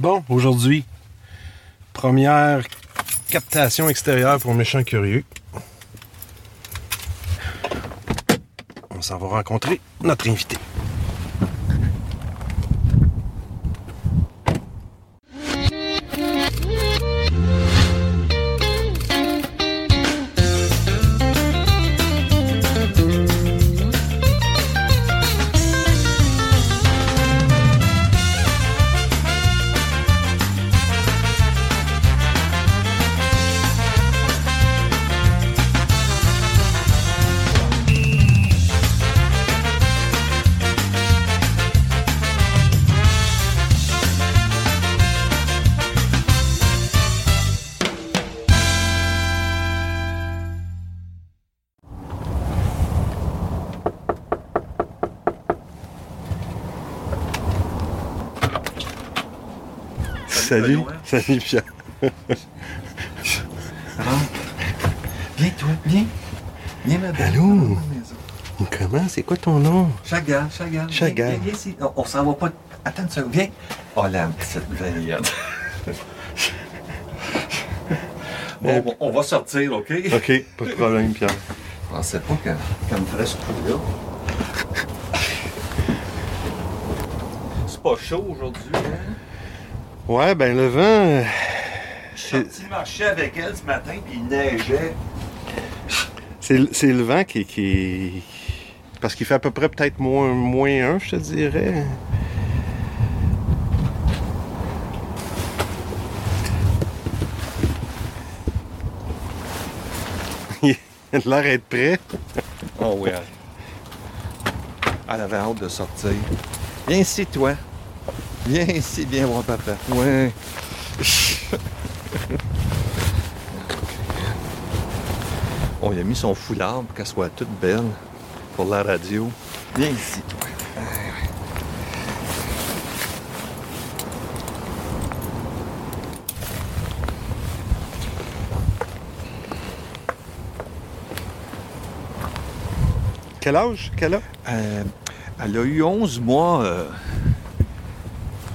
Bon, aujourd'hui, première captation extérieure pour méchant curieux. On s'en va rencontrer notre invité. Salut, salut Pierre. Viens, toi, viens. Viens, ma belle. Allô? Comment? C'est quoi ton nom? Chagal, Chagal. Chagal. Viens, viens, viens ici. On, on s'en va pas. Attends une seconde, viens. Oh, la petite veillette. bon, bon, on va sortir, OK? Ok, pas de problème, Pierre. Je pensais pas qu'elle qu'elle me ferait ce coup-là. C'est pas chaud aujourd'hui, hein? Ouais, ben le vent. euh, Je suis sorti marcher avec elle ce matin, puis il neigeait. C'est c'est le vent qui, qui. Parce qu'il fait à peu près peut-être moins, moins un, je te dirais. Il a l'air d'être prêt. Oh oui, elle. Elle avait hâte de sortir. Viens ici, toi. Viens ici, viens voir papa. Ouais. On lui a mis son foulard pour qu'elle soit toute belle pour la radio. Viens ici. Quel âge? Quel âge? Euh, elle a eu 11 mois euh,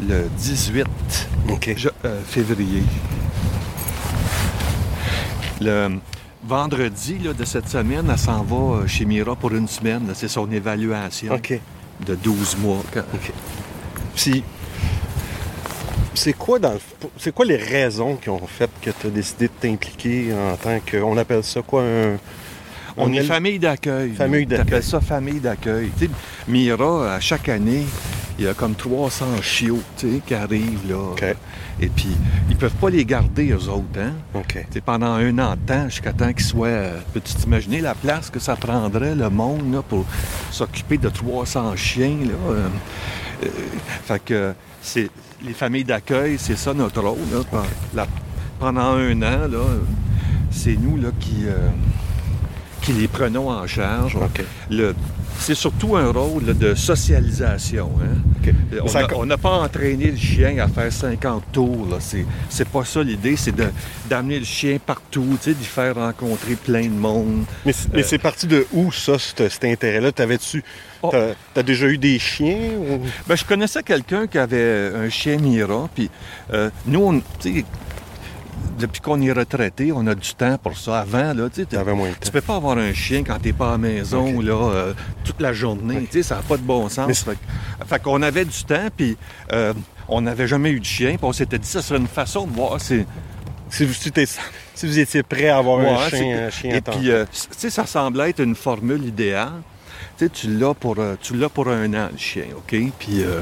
le 18 Ok. je- euh, février. Le vendredi là, de cette semaine, elle s'en va euh, chez Mira pour une semaine. C'est son évaluation de 12 mois. Puis, c'est quoi dans le f- c'est quoi les raisons qui ont fait que tu as décidé de t'impliquer en tant que on appelle ça quoi un On est appelle- famille d'accueil. Famille d'accueil. Ça famille d'accueil. Mira, à chaque année, il y a comme 300 chiots tu sais, qui arrivent. Là. Et puis, ils peuvent pas les garder, eux autres. Hein? OK. Tu sais, pendant un an de temps, jusqu'à temps qu'ils soient... euh, Peux-tu t'imaginer la place que ça prendrait, le monde, là, pour s'occuper de 300 chiens, là? euh, euh, fait que c'est... Les familles d'accueil, c'est ça notre rôle, là. La- pendant un an, là, c'est nous, là, qui... qui les prenons en charge. Le- c'est surtout un rôle là, de socialisation. hein. OK. On n'a pas entraîné le chien à faire 50 tours. C'est, pas ça l'idée, c'est d'amener le chien partout, d'y faire rencontrer plein de monde. Mais, c'est- c'est parti de où ça cet, intérêt-là? T'avais-tu Oh. t'as, déjà eu des chiens ou... Ben, je connaissais quelqu'un qui avait un chien Mira, puis euh, nous, on, depuis qu'on est retraité, on a du temps pour ça. Avant, là, tu temps. peux pas avoir un chien quand t'es pas à la maison là, euh, toute la journée. Ça n'a pas de bon sens. Mais Fait, que- fait qu'on avait du temps, puis euh, on n'avait jamais eu de chien, puis on s'était dit ça serait une façon de voir. Si vous, si vous étiez prêt à avoir Ouais, un c'est- chien, un chien à Et puis, euh, ça semblait être une formule idéale. Tu l'as pour, euh, pour un an, le chien, OK? Puis, euh,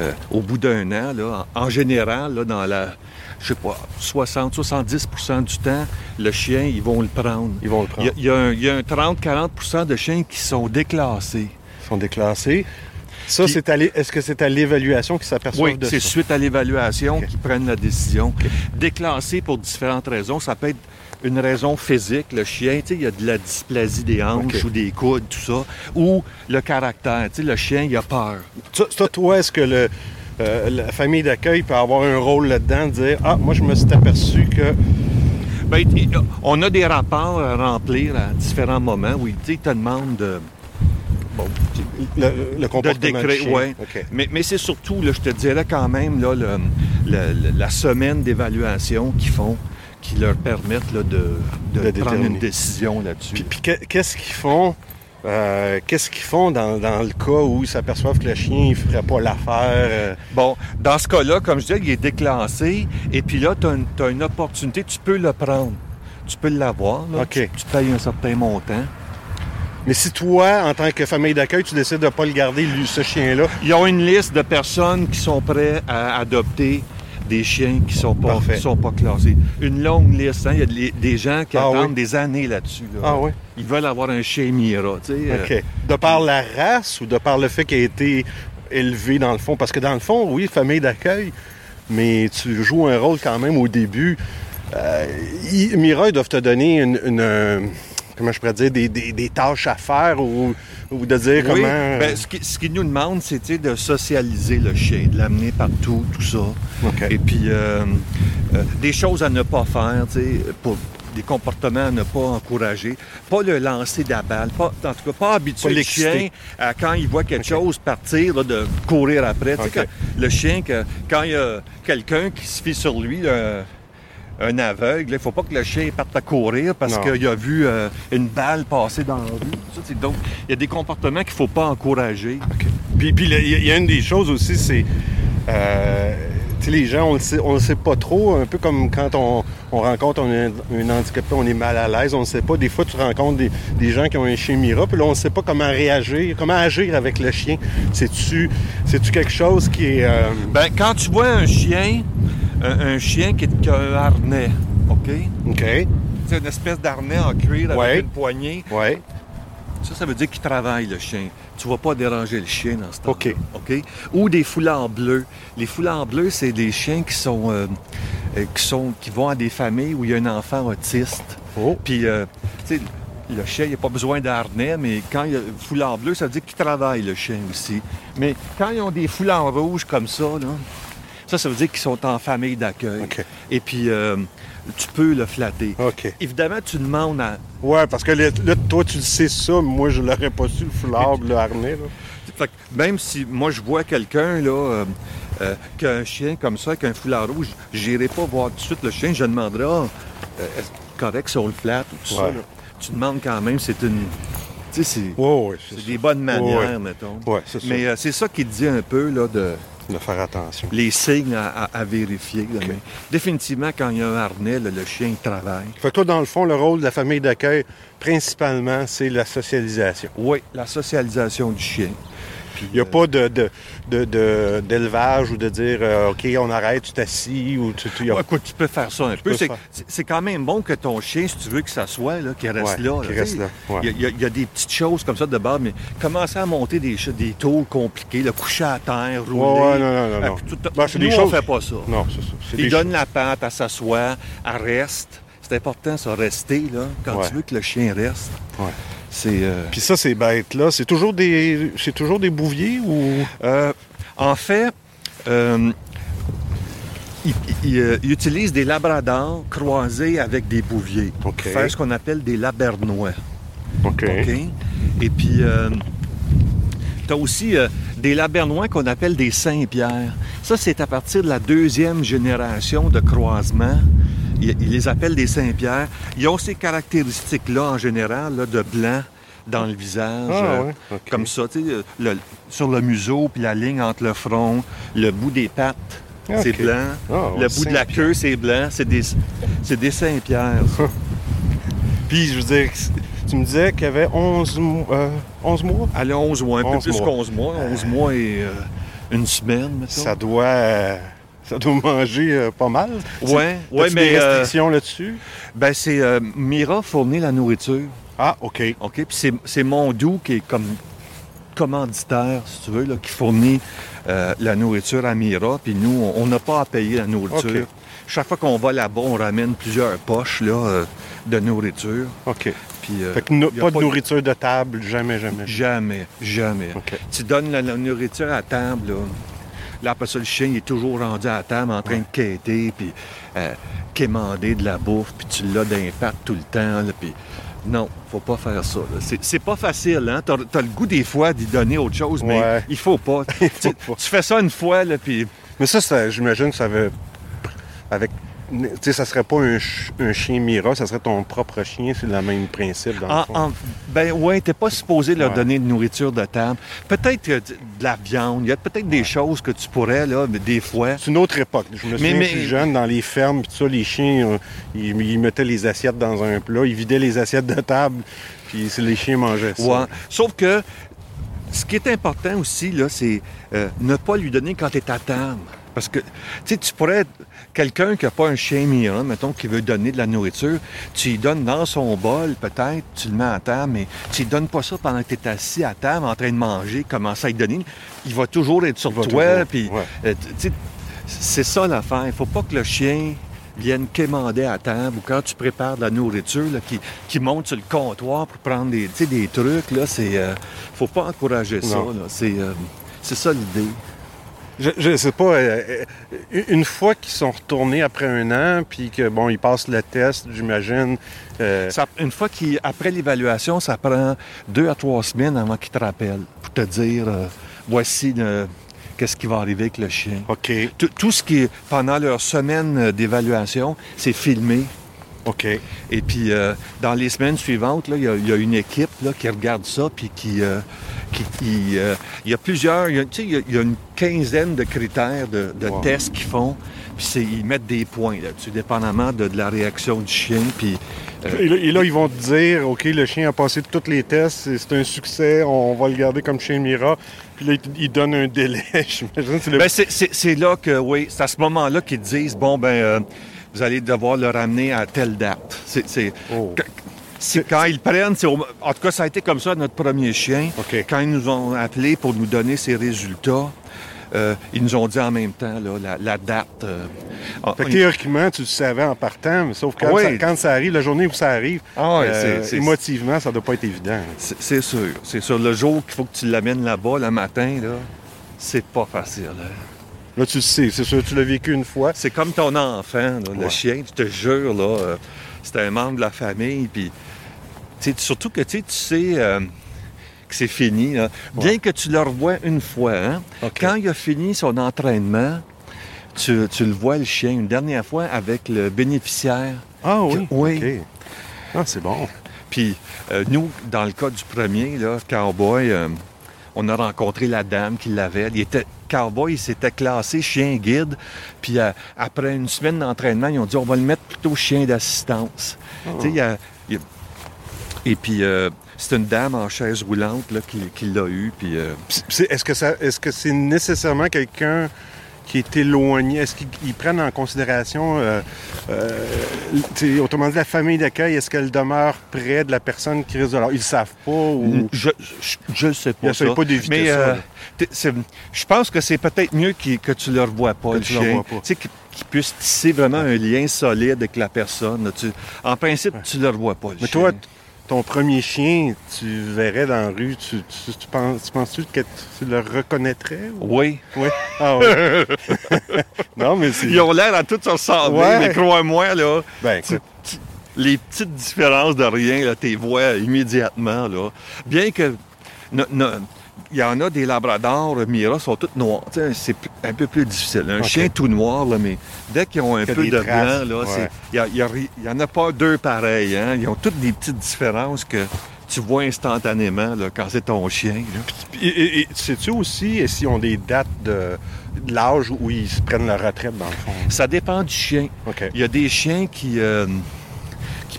euh, au bout d'un an, là, en en général, là, dans la, je sais pas, 60-70% du temps, le chien, ils vont le prendre. Ils vont le Il y prendre. a, il y a un, il y a un 30-40% de chiens qui sont déclassés. Ils sont déclassés. Ça, Puis- c'est à est-ce que c'est à l'évaluation qu'ils s'aperçoivent Oui, de c'est ça? suite à l'évaluation qu'ils prennent la décision. Déclassé pour différentes raisons. Ça peut être une raison physique, le chien, tu sais, il y a de la dysplasie des hanches ou des coudes, tout ça. Ou le caractère, tu sais, le chien, il a peur. Ça, toi, est-ce que le, euh, la famille d'accueil peut avoir un rôle là-dedans, de dire Ah, moi, je me suis aperçu que. Ben, il- on a des rapports à remplir à différents moments où ils te demandent de, bon, Le, le de comportement du décret, ouais. Mais, mais c'est surtout, là, je te dirais quand même, là, le- le- le- la semaine d'évaluation qu'ils font, qui leur permettent là, de, de De prendre une décision là-dessus. Puis, puis que- qu'est-ce qu'ils font? Euh, qu'est-ce qu'ils font dans, dans le cas où ils s'aperçoivent que le chien ne ferait pas l'affaire? euh, Bon, dans ce cas-là, comme je disais, il est déclassé, et puis là, tu as, une opportunité, tu peux le prendre. Tu peux l'avoir. là. OK. Tu, tu payes un certain montant. Mais si toi, en tant que famille d'accueil, tu décides de ne pas le garder, lui, ce chien-là, Ils ont une liste de personnes qui sont prêtes à adopter des chiens qui sont pas, Parfait. sont pas classés. Une longue liste. hein. Il y a des- des gens qui Ah attendent oui? des années là-dessus. là. Ah oui? Ils veulent avoir un chien Mira. tu sais, euh. De par la race ou de par le fait qu'il a été élevé dans le fond? Parce que dans le fond, oui, famille d'accueil, mais tu joues un rôle quand même au début. Euh, ils- Mira, ils doivent te donner une, une, comment je pourrais dire, des, des- des tâches à faire ou, ou de dire Oui, comment... ben, ce qui- ce qu'ils nous demandent, c'est de socialiser le chien, de l'amener partout, tout ça. Et puis, euh, euh, des choses à ne pas faire, tu sais, pour des comportements à ne pas encourager. Pas le lancer de la balle, pas, en tout cas, pas habituer Pas le chien à, quand il voit quelque chose, partir, là, de courir après. Tu sais, OK. quand- le chien, que, quand il y a quelqu'un qui se fie sur lui, un aveugle, il ne faut pas que le chien parte à courir parce qu'il a vu euh, une balle passer dans la rue. Ça, donc, il y a des comportements qu'il ne faut pas encourager. Puis, puis, le- il y, a- il y a une des choses aussi, c'est. euh, les gens, on le sait, on le sait pas trop, un peu comme quand on, on rencontre un, un handicapé, on est mal à l'aise, on ne sait pas. Des fois, tu rencontres des, des gens qui ont un chien Mira, puis là, on ne sait pas comment réagir, comment agir avec le chien. C'est-tu c'est-tu quelque chose qui est. euh, Ben, quand tu vois un chien, un, un chien qui, a un harnais, OK? OK. C'est une espèce d'harnais en cuir avec Ouais. une poignée. Ouais. Ça, ça veut dire qu'il travaille, le chien. Tu vas pas déranger le chien dans ce temps OK. OK? Ou des foulards bleus. Les foulards bleus, c'est des chiens qui sont, euh, euh, qui sont qui vont à des familles où il y a un enfant autiste. Oh. Puis, euh, tu sais, le chien, il n'a pas besoin d'harnais, mais quand il y a foulard bleu, ça veut dire qu'il travaille, le chien aussi. Mais quand ils ont des foulards rouges comme ça, là, ça, ça veut dire qu'ils sont en famille d'accueil. Et puis, euh, tu peux le flatter. Évidemment, tu demandes à... Ouais, parce que là, toi, tu le sais ça, moi, je l'aurais pas su, le foulard, le harnais. Là. Fait que même si moi, je vois quelqu'un, là, euh, euh, qui a un chien comme ça, avec un foulard rouge, j'irai pas voir tout de suite le chien, je demanderai, ah, euh, est-ce correct si on le flatte ou tout ça. Là? Tu demandes quand même, c'est une... Tu sais, c'est... Ouais, ouais, des bonnes manières, Ouais. mettons. Ouais, c'est ça. Mais euh, c'est ça qui te dit un peu là, de De faire attention. les signes à, à- à vérifier. définitivement, quand il y a un harnais, là, le chien il travaille. Fait que toi, dans le fond, le rôle de la famille d'accueil, principalement, c'est la socialisation. Oui, la socialisation du chien. Il n'y a euh, pas de, de, de- de- d'élevage ou de dire euh, OK, on arrête, tu t'assis ou tu. tu- y a- Ouais, écoute, tu peux faire ça un peu. C'est, faire. quand même bon que ton chien, si tu veux que ça soit, là, qu'il reste Ouais, là. qu'il là, reste là, ouais. Il y a- il y, il des petites choses comme ça de base, mais commencer à monter des, des tôles compliquées, le coucher à terre, rouler. Non, non, non, Euh, non. tout- Ben, nous, des on choses- fait pas ça. Non, c'est ça. Il donne la pente, elle s'assoit, elle reste. C'est important, ça, rester, là, quand tu veux que le chien reste. C'est... euh, Puis ça, ces bêtes-là, c'est toujours des. C'est toujours des bouviers ou? Euh, en fait, euh, ils, euh, ils utilisent des labradors croisés avec des bouviers pour faire ce qu'on appelle des labernois. OK. Et puis, tu as aussi des labernois qu'on appelle des Saint-Pierre. Ça, c'est à partir de la deuxième génération de croisement. Ils, ils les appellent des Saint-Pierre. Ils ont ces caractéristiques-là, en général, là, de blanc dans le visage. Ah, euh, ouais. Comme ça, le- sur le museau, puis la ligne entre le front, le bout des pattes, c'est OK. blanc. Ah, le bout de la queue, c'est blanc. C'est des, c'est des Saint-Pierre. Puis, je veux dire, tu me disais qu'il y avait 11, mo- euh, 11 mois? Allez, 11 mois, un peu 11 plus qu'onze mois. 11 mois et euh, une semaine, mettons. Ça doit. euh, ça doit manger euh, pas mal. C'est- ouais, mais des euh, restrictions là-dessus? ben c'est euh, Mira fournit la nourriture, Ah, OK. ok. Puis c'est, c'est Mondou qui est comme commanditaire, si tu veux, là, qui fournit euh, la nourriture à Mira. Puis nous, on- n'a pas à payer la nourriture. Chaque fois qu'on va là-bas, on ramène plusieurs poches là, euh, de nourriture. OK. Puis euh, Fait que no- pas de nourriture de table, jamais, jamais. Jamais, jamais. Tu donnes la, la nourriture à table, là. Là, après ça, le chien il est toujours rendu à table en train de quêter, puis euh, quémander de la bouffe, puis tu l'as pattes tout le temps, là, puis Non, faut pas faire ça. C'est- pas facile, hein? T'as as le goût des fois d'y donner autre chose, mais Ouais. il faut pas. Il faut tu, pas. tu fais ça une fois, là, puis Mais ça, ça j'imagine que ça veut. Avec. Tu sais, ça serait pas un, ch- un chien Mira, ça serait ton propre chien, c'est le même principe dans le fond. en- ben ouais, t'es pas supposé leur Ouais. donner de nourriture de table. Peut-être euh, de de la viande, il y a peut-être des choses que tu pourrais, là, mais des fois. C'est une autre époque. Je me souviens mais- plus jeune, dans les fermes, tout ça, les chiens, euh, ils, ils mettaient les assiettes dans un plat, ils vidaient les assiettes de table, puis les chiens mangeaient ça. Ouais. Sauf que ce qui est important aussi, là, c'est euh, ne pas lui donner quand tu es à table. Parce que, tu sais, tu pourrais être quelqu'un qui n'a pas un chien Mira, mettons, qui veut donner de la nourriture, tu lui donnes dans son bol, peut-être, tu le mets à table, mais tu lui donnes pas ça pendant que tu es assis à table en train de manger, commencer à lui donner. Il va toujours être sur toi, puis ouais. euh, c'est ça l'affaire. Il faut pas que le chien vienne quémander à table ou quand tu prépares de la nourriture, là, qui, qui monte sur le comptoir pour prendre des, des trucs. Là, c'est, euh, faut pas encourager ça. C'est, euh, c'est ça l'idée. Je, je sais pas, euh, euh, une fois qu'ils sont retournés après un an, puis que, bon, ils passent le test, j'imagine. euh, une fois qu'après l'évaluation, ça prend deux à trois semaines avant qu'il te rappelle pour te dire euh, voici qu'est-ce qui va arriver avec le chien. OK, Tout, tout ce qui est pendant leur semaine d'évaluation, c'est filmé. OK. Et puis, euh, dans les semaines suivantes, il y, a- il y a une équipe là, qui regarde ça, puis qui... euh, qui- euh, il y a plusieurs... il y a- tu sais, il y y a une quinzaine de critères de, de Wow. tests qu'ils font, puis ils mettent des points là-dessus, dépendamment de, de la réaction du chien, puis... euh, Et là, et là, ils vont te dire, OK, le chien a passé tous les tests, c'est un succès, on va le garder comme chien Mira. Puis là, ils donnent un délai, j'imagine. C'est le... Ben, c'est- là que, oui, c'est à ce moment-là qu'ils te disent, bon, ben, euh, vous allez devoir le ramener à telle date. C'est- Oh. Quand ils prennent, c'est au- en tout cas, ça a été comme ça notre premier chien. Quand ils nous ont appelés pour nous donner ces résultats, euh, ils nous ont dit en même temps là, la, la date. euh, Fait que théoriquement, tu le savais en partant, mais sauf que quand, Oui. ça, quand ça arrive, la journée où ça arrive, Ah euh, émotivement, ça doit pas être évident. c'est c'est sûr. C'est sûr. Le jour qu'il faut que tu l'amènes là-bas, le matin, là, c'est pas facile. hein. Là, tu le sais, c'est sûr, tu l'as vécu une fois. C'est comme ton enfant, là, le chien, je te jure, là, euh, c'est un membre de la famille. Puis, surtout que tu sais, euh, que c'est fini. là. Bien Ouais. que tu le revois une fois, hein, quand il a fini son entraînement, tu, tu le vois, le chien, une dernière fois avec le bénéficiaire. Ah oui? Oui. Ah, c'est bon. Puis, euh, nous, dans le cas du premier, là, Cowboy, euh, on a rencontré la dame qui l'avait. Il était Cowboy, il s'était classé chien guide. Puis, euh, après une semaine d'entraînement, ils ont dit on va le mettre plutôt chien d'assistance. A- Et puis, euh, c'est une dame en chaise roulante là, qui, qui l'a eu. Puis, euh, Puis c'est- Est-ce que ça, est-ce que c'est nécessairement quelqu'un qui est éloigné? Est-ce qu'ils ils prennent en considération, euh, euh, autrement dit, la famille d'accueil, est-ce qu'elle demeure près de la personne qui risque de leur... Ils le savent pas ou... je, je, je sais pas. ça. pas d'éviter Mais ça, euh, je pense que c'est peut-être mieux que tu le revois pas, Que le tu chien. Tu sais, qu'il qu'il puisse tisser vraiment un lien solide avec la personne. Tu- en principe, tu le revois pas, le Mais chien. toi, ton premier chien, tu verrais dans la rue, tu, tu, tu penses, tu penses-tu que tu le reconnaîtrais? ou- Oui. Oui. Ah oui. non, mais c'est... Ils ont l'air à tous se ressembler, Ouais. mais crois-moi, là, Ben, tu- les petites différences de rien, là, tu vois immédiatement. Là. Bien que no- no- il y en a des labradors, euh, Mira, sont toutes noires. C'est un peu plus difficile. Un chien tout noir, là, mais dès qu'ils ont un peu de traces, blanc, ouais. il y a- il y a ri- il y en a pas deux pareils. Hein? Ils ont toutes des petites différences que tu vois instantanément là, quand c'est ton chien. Et, et- et sais-tu aussi s'ils ont des dates de, de l'âge où ils se prennent leur retraite, dans le fond? Ça dépend du chien. Il y a des chiens qui, euh,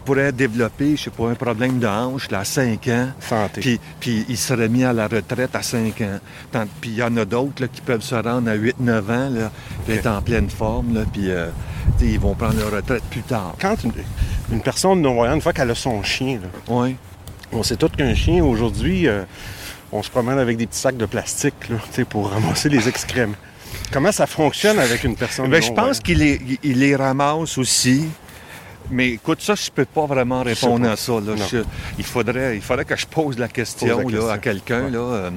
qui pourraient développer, je sais pas, un problème de hanche là, à 5 ans. Santé. Puis, puis ils seraient mis à la retraite à 5 ans. Tant- puis il y en a d'autres qui peuvent se rendre à 8-9 ans, là, puis être en pleine forme, là, puis euh, ils vont prendre leur retraite plus tard. Quand une, une personne non-voyante, une fois qu'elle a son chien, là, Oui. on sait tout qu'un chien, aujourd'hui, euh, on se promène avec des petits sacs de plastique là, pour ramasser les excréments. Comment ça fonctionne avec une personne Ben, je pense non-voyante? qu'il les, il les ramasse aussi. Mais écoute, ça, je peux pas vraiment répondre pas. à ça. là. Je- il, faudrait, il faudrait que je pose la question, Pose la là, à quelqu'un. Ouais. là. Euh,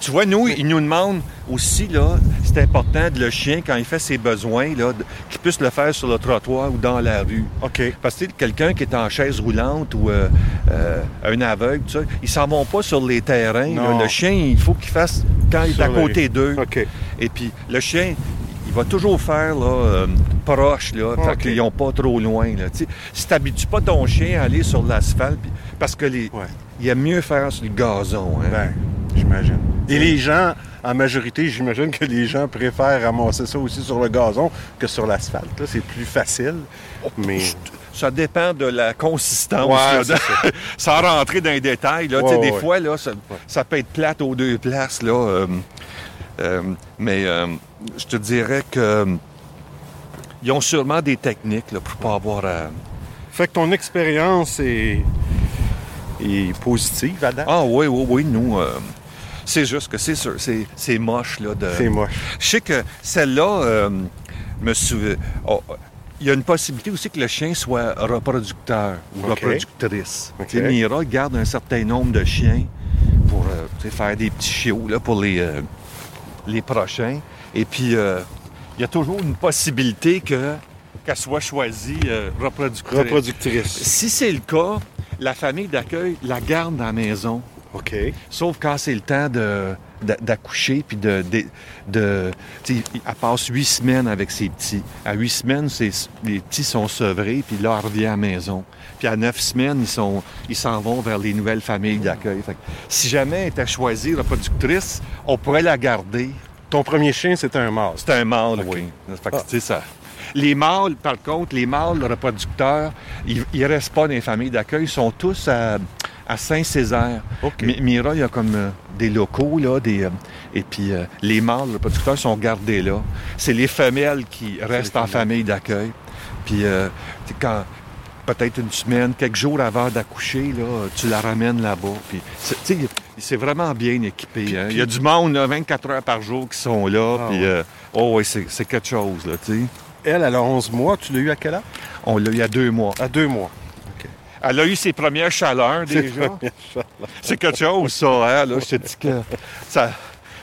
Tu vois, nous, ils nous demandent aussi, là, c'est important de le chien, quand il fait ses besoins, là, qu'il puisse le faire sur le trottoir ou dans la rue. OK. Parce que quelqu'un qui est en chaise roulante ou euh, euh, un aveugle, tout ça, ils s'en vont pas sur les terrains. là. Le chien, il faut qu'il fasse quand il est à côté d'eux. OK. Et puis, le chien, il va toujours faire là, euh, proche, là, fait Ok. qu'ils n'ont pas trop loin. Là, tu sais. si tu n'habitues pas ton chien à aller sur l'asphalte, parce que les, Ouais. il aime mieux faire sur le gazon. Hein? Ben, j'imagine. Et les gens, en majorité, j'imagine que les gens préfèrent ramasser ça aussi sur le gazon que sur l'asphalte. là. C'est plus facile. Mais. Ça dépend de la consistance. Ouais, là, de- Sans rentrer dans les détails. Là, tu sais, Ouais, des ouais. fois, là, ça, ça peut être plate aux deux places. Là, euh, euh, mais euh, je te dirais que ils ont sûrement des techniques là, pour pas avoir à... Fait que ton expérience est, est positive, Adam? Ah oui, oui, oui, nous... euh, c'est juste que c'est sûr, c'est, c'est moche. Là, de... C'est moche. Je sais que celle-là, euh, me oh, il y a une possibilité aussi que le chien soit reproducteur ou OK. reproductrice. OK. Tu sais, Mira garde un certain nombre de chiens pour euh, faire des petits chiots là, pour les, euh, les prochains. Et puis, euh, il y a toujours une possibilité que, qu'elle soit choisie euh, reproductrice. Reproductrice. Si c'est le cas, la famille d'accueil la garde dans la maison. OK. Sauf quand c'est le temps de, d'a- d'accoucher, puis de... de, elle passe huit semaines avec ses petits. À huit semaines, ses- les petits sont sevrés, puis là, elle revient à la maison. Puis à neuf semaines, ils sont, ils s'en vont vers les nouvelles familles d'accueil. Si jamais elle était choisie reproductrice, on pourrait la garder. Ton premier chien, c'était un mâle. C'est un mâle, OK. oui. Fait que, Ah. ça... Les mâles, par contre, les mâles reproducteurs, ils ne restent pas dans les familles d'accueil, ils sont tous à, à Saint-Césaire. OK. Mi- Mira, il y a comme euh, des locaux, là, des, euh, et puis euh, les mâles reproducteurs sont gardés là. C'est les femelles qui restent en famille d'accueil. Puis euh, quand peut-être une semaine, quelques jours avant d'accoucher, là, tu la ramènes là-bas. Puis c'est, c'est vraiment bien équipé. hein. Il y a du monde, là, 24 heures par jour qui sont là. Ah puis, ouais. euh, oh oui, c'est, c'est quelque chose, là, tu sais. Elle, elle a 11 mois. Tu l'as eu à quel âge? On l'a eu il y a deux mois. À deux mois. Elle a eu ses premières chaleurs déjà. C'est quelque chose, ça, hein? Là, je te dis que ça,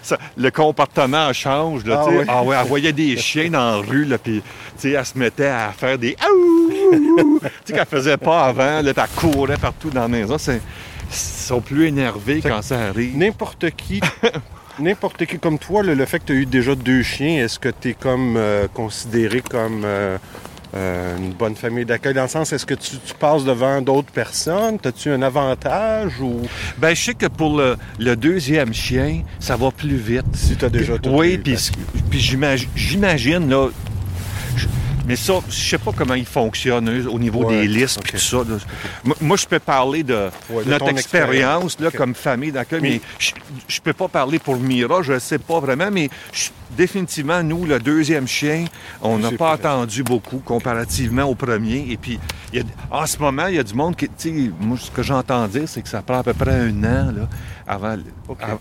ça- le comportement change. Là, Ah oui. ah ouais, elle voyait des chiens dans la rue, là, puis elle se mettait à faire des Aouh! Tu sais, qu'elle faisait pas avant, là, elle courait partout dans la maison. C'est, ils sont plus énervés Fait quand ça arrive. N'importe qui, n'importe qui comme toi, le, le fait que tu as eu déjà deux chiens, est-ce que tu es comme euh, considéré comme euh, euh, une bonne famille d'accueil? Dans le sens, est-ce que tu, tu passes devant d'autres personnes? As-tu un avantage ou? Ben, je sais que pour le, le deuxième chien, ça va plus vite. si tu as déjà tout Oui, puis j'imagine, là. Mais ça, je sais pas comment ils fonctionnent eux, au niveau Ouais, des listes ok. et tout ça. Moi, je peux parler de Ouais, notre expérience là, comme famille d'accueil, Mais- mais je, je peux pas parler pour Mira, je sais pas vraiment, mais je- définitivement, nous, le deuxième chien, on n'a pas prêt. attendu beaucoup comparativement au premier. Et puis, il y a- en ce moment, il y a du monde qui, tu sais, moi, ce que j'entends dire, c'est que ça prend à peu près un an là, avant,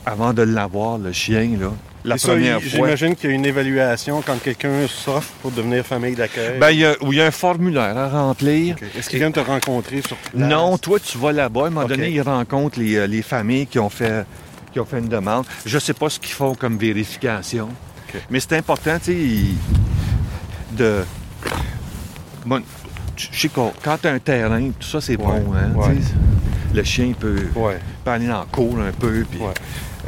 avant de l'avoir, le chien, là. La Et ça, première il- fois. J'imagine qu'il y a une évaluation quand quelqu'un s'offre pour devenir famille d'accueil. Ben, il y, a, oui, il y a un formulaire à remplir. Est-ce qu'il vient te rencontrer sur place? Non, toi, tu vas là-bas. À un moment donné, ils rencontrent les, euh, les familles qui ont fait qui ont fait une demande. Je sais pas ce qu'ils font comme vérification. Mais c'est important, tu sais, de... Bon, je sais quand tu as un terrain, tout ça, c'est bon. Hein, ouais. Le chien peut, Ouais. peut aller dans la cour un peu.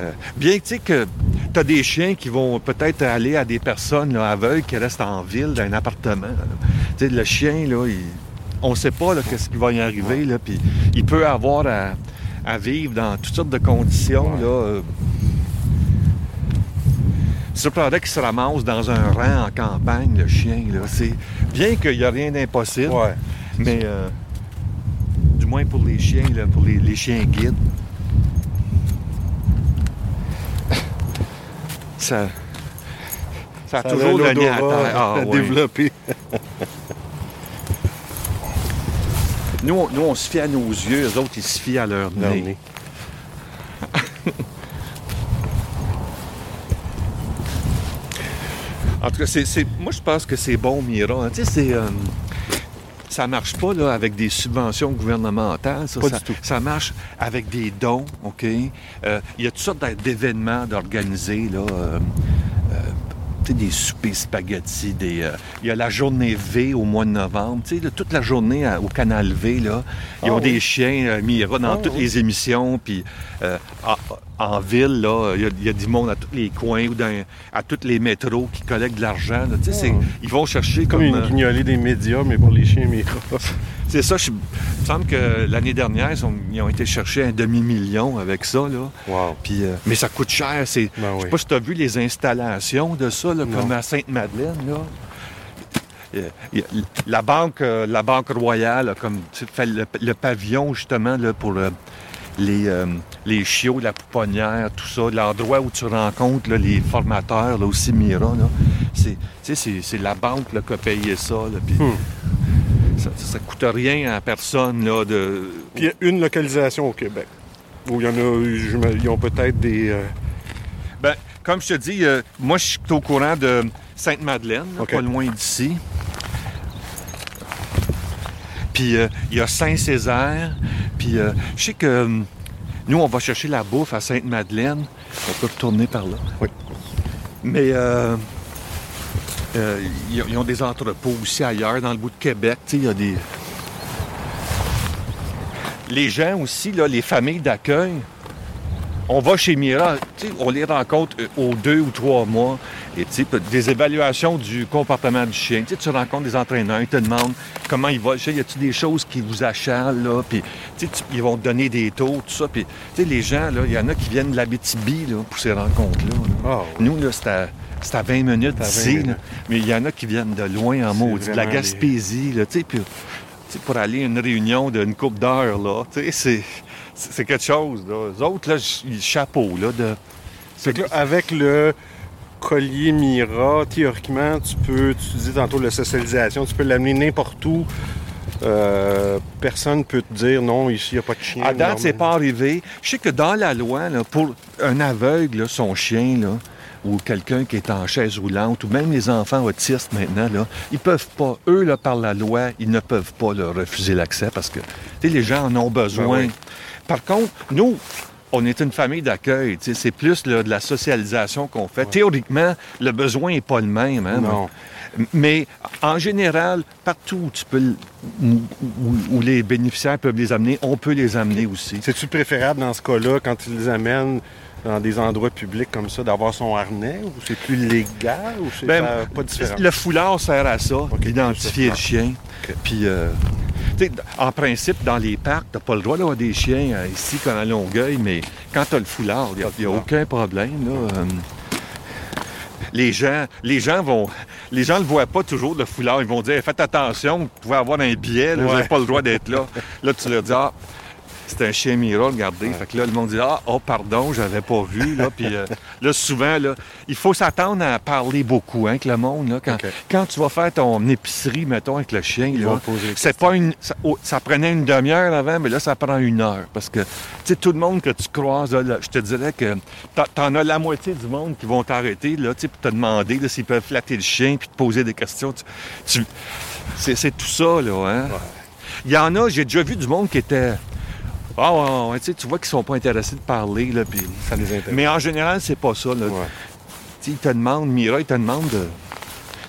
Euh, bien que tu sais que tu as des chiens qui vont peut-être aller à des personnes là, aveugles qui restent en ville, dans un appartement. Tu sais, le chien, là, il- on ne sait pas qu'est-ce qui va y arriver. Là, puis il peut avoir à, à vivre dans toutes sortes de conditions. Là, euh. Surprendrait qu'il se ramasse dans un rang en campagne, le chien. Là. C'est bien qu'il n'y a rien d'impossible, Ouais. mais euh, du moins pour les chiens, là, pour les, les chiens guides. Ça, ça a Ça toujours donné à. Ah, à ouais. développer. Nous, on, nous, on se fie à nos yeux, eux autres, ils se fient à leur nez. nez. En tout cas, c'est, moi, je pense que c'est bon, Mira. Tu sais, c'est... euh, ça marche pas là, avec des subventions gouvernementales. Ça, Pas ça, du tout. ça marche avec des dons, OK? Euh, Il y a toutes sortes d'événements d'organiser, là. euh, euh, tu sais, des soupers spaghettis, des, euh, il y a la journée V au mois de novembre, tu sais, toute la journée à- au canal V, là, ils Ah ont oui? des chiens, euh, Mira, dans Ah toutes oui. les émissions, puis euh, en, en ville, là, il y, a- il y a du monde à tous les coins ou dans, à tous les métros qui collectent de l'argent, là, tu sais, c'est- ils vont chercher Comme comme... une euh, guignolée des médias, mais pour les chiens Mira. c'est ça, je- il me semble que l'année dernière, ils ont, ils ont été chercher un demi-million avec ça, là. Wow. Puis, euh, mais ça coûte cher. C'est, Ben Je oui. sais pas si tu as vu les installations de ça, là, comme à Sainte-Madeleine. Là. La banque, euh, la banque royale comme tu sais, fait le, le pavillon justement là, pour euh, les, euh, les chiots, la pouponnière, tout ça, l'endroit où tu rencontres là, les formateurs, là, aussi Mira. C'est, la banque là, qui a payé ça. Là, Hmm. ça, ça coûte rien à personne là, de. Puis il y a une localisation au Québec. Où il y en a, ils ont peut-être des. euh, Ben, comme je te dis, euh, moi, je suis au courant de Sainte-Madeleine, pas loin d'ici. Puis, euh, il y a Saint-Césaire. Puis, euh, je sais que euh, nous, on va chercher la bouffe à Sainte-Madeleine. On peut retourner par là. Oui. Mais, euh, euh, ils, ont- ils ont des entrepôts aussi ailleurs, dans le bout de Québec. Tu sais, il y a des... Les gens aussi, là, les familles d'accueil, on va chez Mira, on les rencontre euh, aux deux ou trois mois. Et des évaluations du comportement du chien. Tu rencontres des entraîneurs, ils te demandent comment il va. le chien, Y a-t-il des choses qui vous achalent, là? Puis, ils vont te donner des tours, tout ça. Puis, les gens, là, il y en a qui viennent de l'Abitibi, là, pour ces rencontres-là. là. Ah, oui. Nous, là, c'est à, c'est à 20 minutes C'est à 20 d'ici, là. minutes. Mais il y en a qui viennent de loin en maudit, de la Gaspésie, là, tu sais. Pour aller à une réunion d'une coupe d'heure, là, tu sais, c'est, c'est quelque chose, là. Eux autres, là, chapeau, là, de... C'est que là, avec le collier Mira, théoriquement, tu peux, tu dis tantôt la socialisation, tu peux l'amener n'importe où. Euh, personne peut te dire non, ici, il n'y a pas de chien. À date, c'est pas arrivé. Je sais que dans la loi, là, pour un aveugle, là, son chien, là, ou quelqu'un qui est en chaise roulante, ou même les enfants autistes maintenant, là, ils peuvent pas, eux, là, par la loi, ils ne peuvent pas leur refuser l'accès parce que les gens en ont besoin. Ben oui. Par contre, nous, on est une famille d'accueil. C'est plus là, de la socialisation qu'on fait. Théoriquement, le besoin n'est pas le même. hein, Non. mais en général, partout où, tu peux, où, où- où les bénéficiaires peuvent les amener, on peut les amener aussi. C'est-tu préférable dans ce cas-là, quand ils les amènent dans des endroits publics comme ça, d'avoir son harnais ou c'est plus légal ou c'est Ben, pas, pas différent? Le foulard sert à ça, identifier le ça. chien. Puis, euh, en principe, dans les parcs, t'as pas le droit d'avoir des chiens euh, ici comme à Longueuil, mais quand t'as le foulard, il n'y a, aucun problème. Là. Euh, les gens, les gens vont, les gens le voient pas toujours le foulard. Ils vont dire faites attention, vous pouvez avoir un biais, là, vous n'avez pas le droit d'être là. Là, tu leur dis ah, c'est un chien Mira, regardez. Fait que là, le monde dit Ah, oh, pardon, j'avais pas vu. Là, Puis euh, là, souvent, là, il faut s'attendre à parler beaucoup hein, avec le monde. Là, quand, tu vas faire ton épicerie, mettons, avec le chien, là, vont poser des c'est pas une. Ça, oh, ça prenait une demi-heure avant, mais là, ça prend une heure. Parce que, tu sais, tout le monde que tu croises, là, je te dirais que t'en- as la moitié du monde qui vont t'arrêter, là, tu te demander s'ils peuvent flatter le chien puis te poser des questions. Tu- tu- c'est, c'est tout ça, là, hein? Il y en a, j'ai déjà vu du monde qui était. Ah, ouais, ouais, tu vois qu'ils sont pas intéressés de parler, là, puis. Ça les intéresse. Mais en général, c'est pas ça, là. Ouais. Ils te demandent, Mira, ils te demandent de.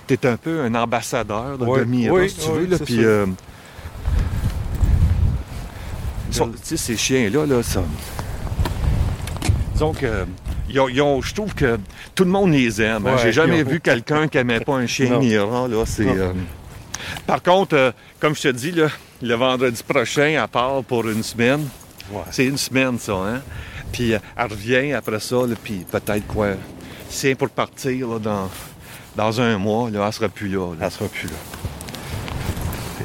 T'es un peu un ambassadeur là, de Mira, oui, si tu oui, veux. Là, puis, euh, tu sais, ces chiens-là, là, ça. Disons que. ils ont- ils ont- je trouve que tout le monde les aime. hein. Ouais, J'ai jamais ont- vu quelqu'un qui n'aimait pas un chien. Mira. Là, euh, Par contre, euh, comme je te dis, là, le vendredi prochain, à part pour une semaine, Ouais. c'est une semaine, ça, hein? Puis euh, elle revient après ça, là, puis peut-être quoi. C'est pour partir là, dans, dans un mois, là, elle sera plus là. là. Elle sera plus là.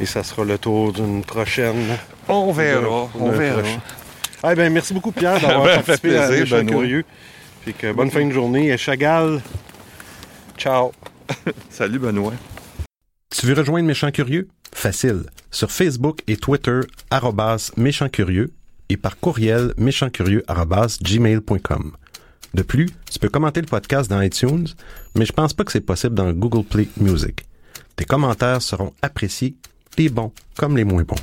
Et ça sera le tour d'une prochaine. On verra, on verra. prochaine. Ah, ben, merci beaucoup, Pierre, d'avoir Ben, participé à plaisir, Benoît. Curieux. Puis que bonne fin de journée. Et Chagall, ciao. Salut, Benoît. Tu veux rejoindre Méchant Curieux? Facile. Sur Facebook et Twitter, arrobas Méchant Curieux et par courriel méchantcurieux arobase gmail.com. De plus, tu peux commenter le podcast dans iTunes, mais je pense pas que c'est possible dans Google Play Music. Tes commentaires seront appréciés les bons comme les moins bons.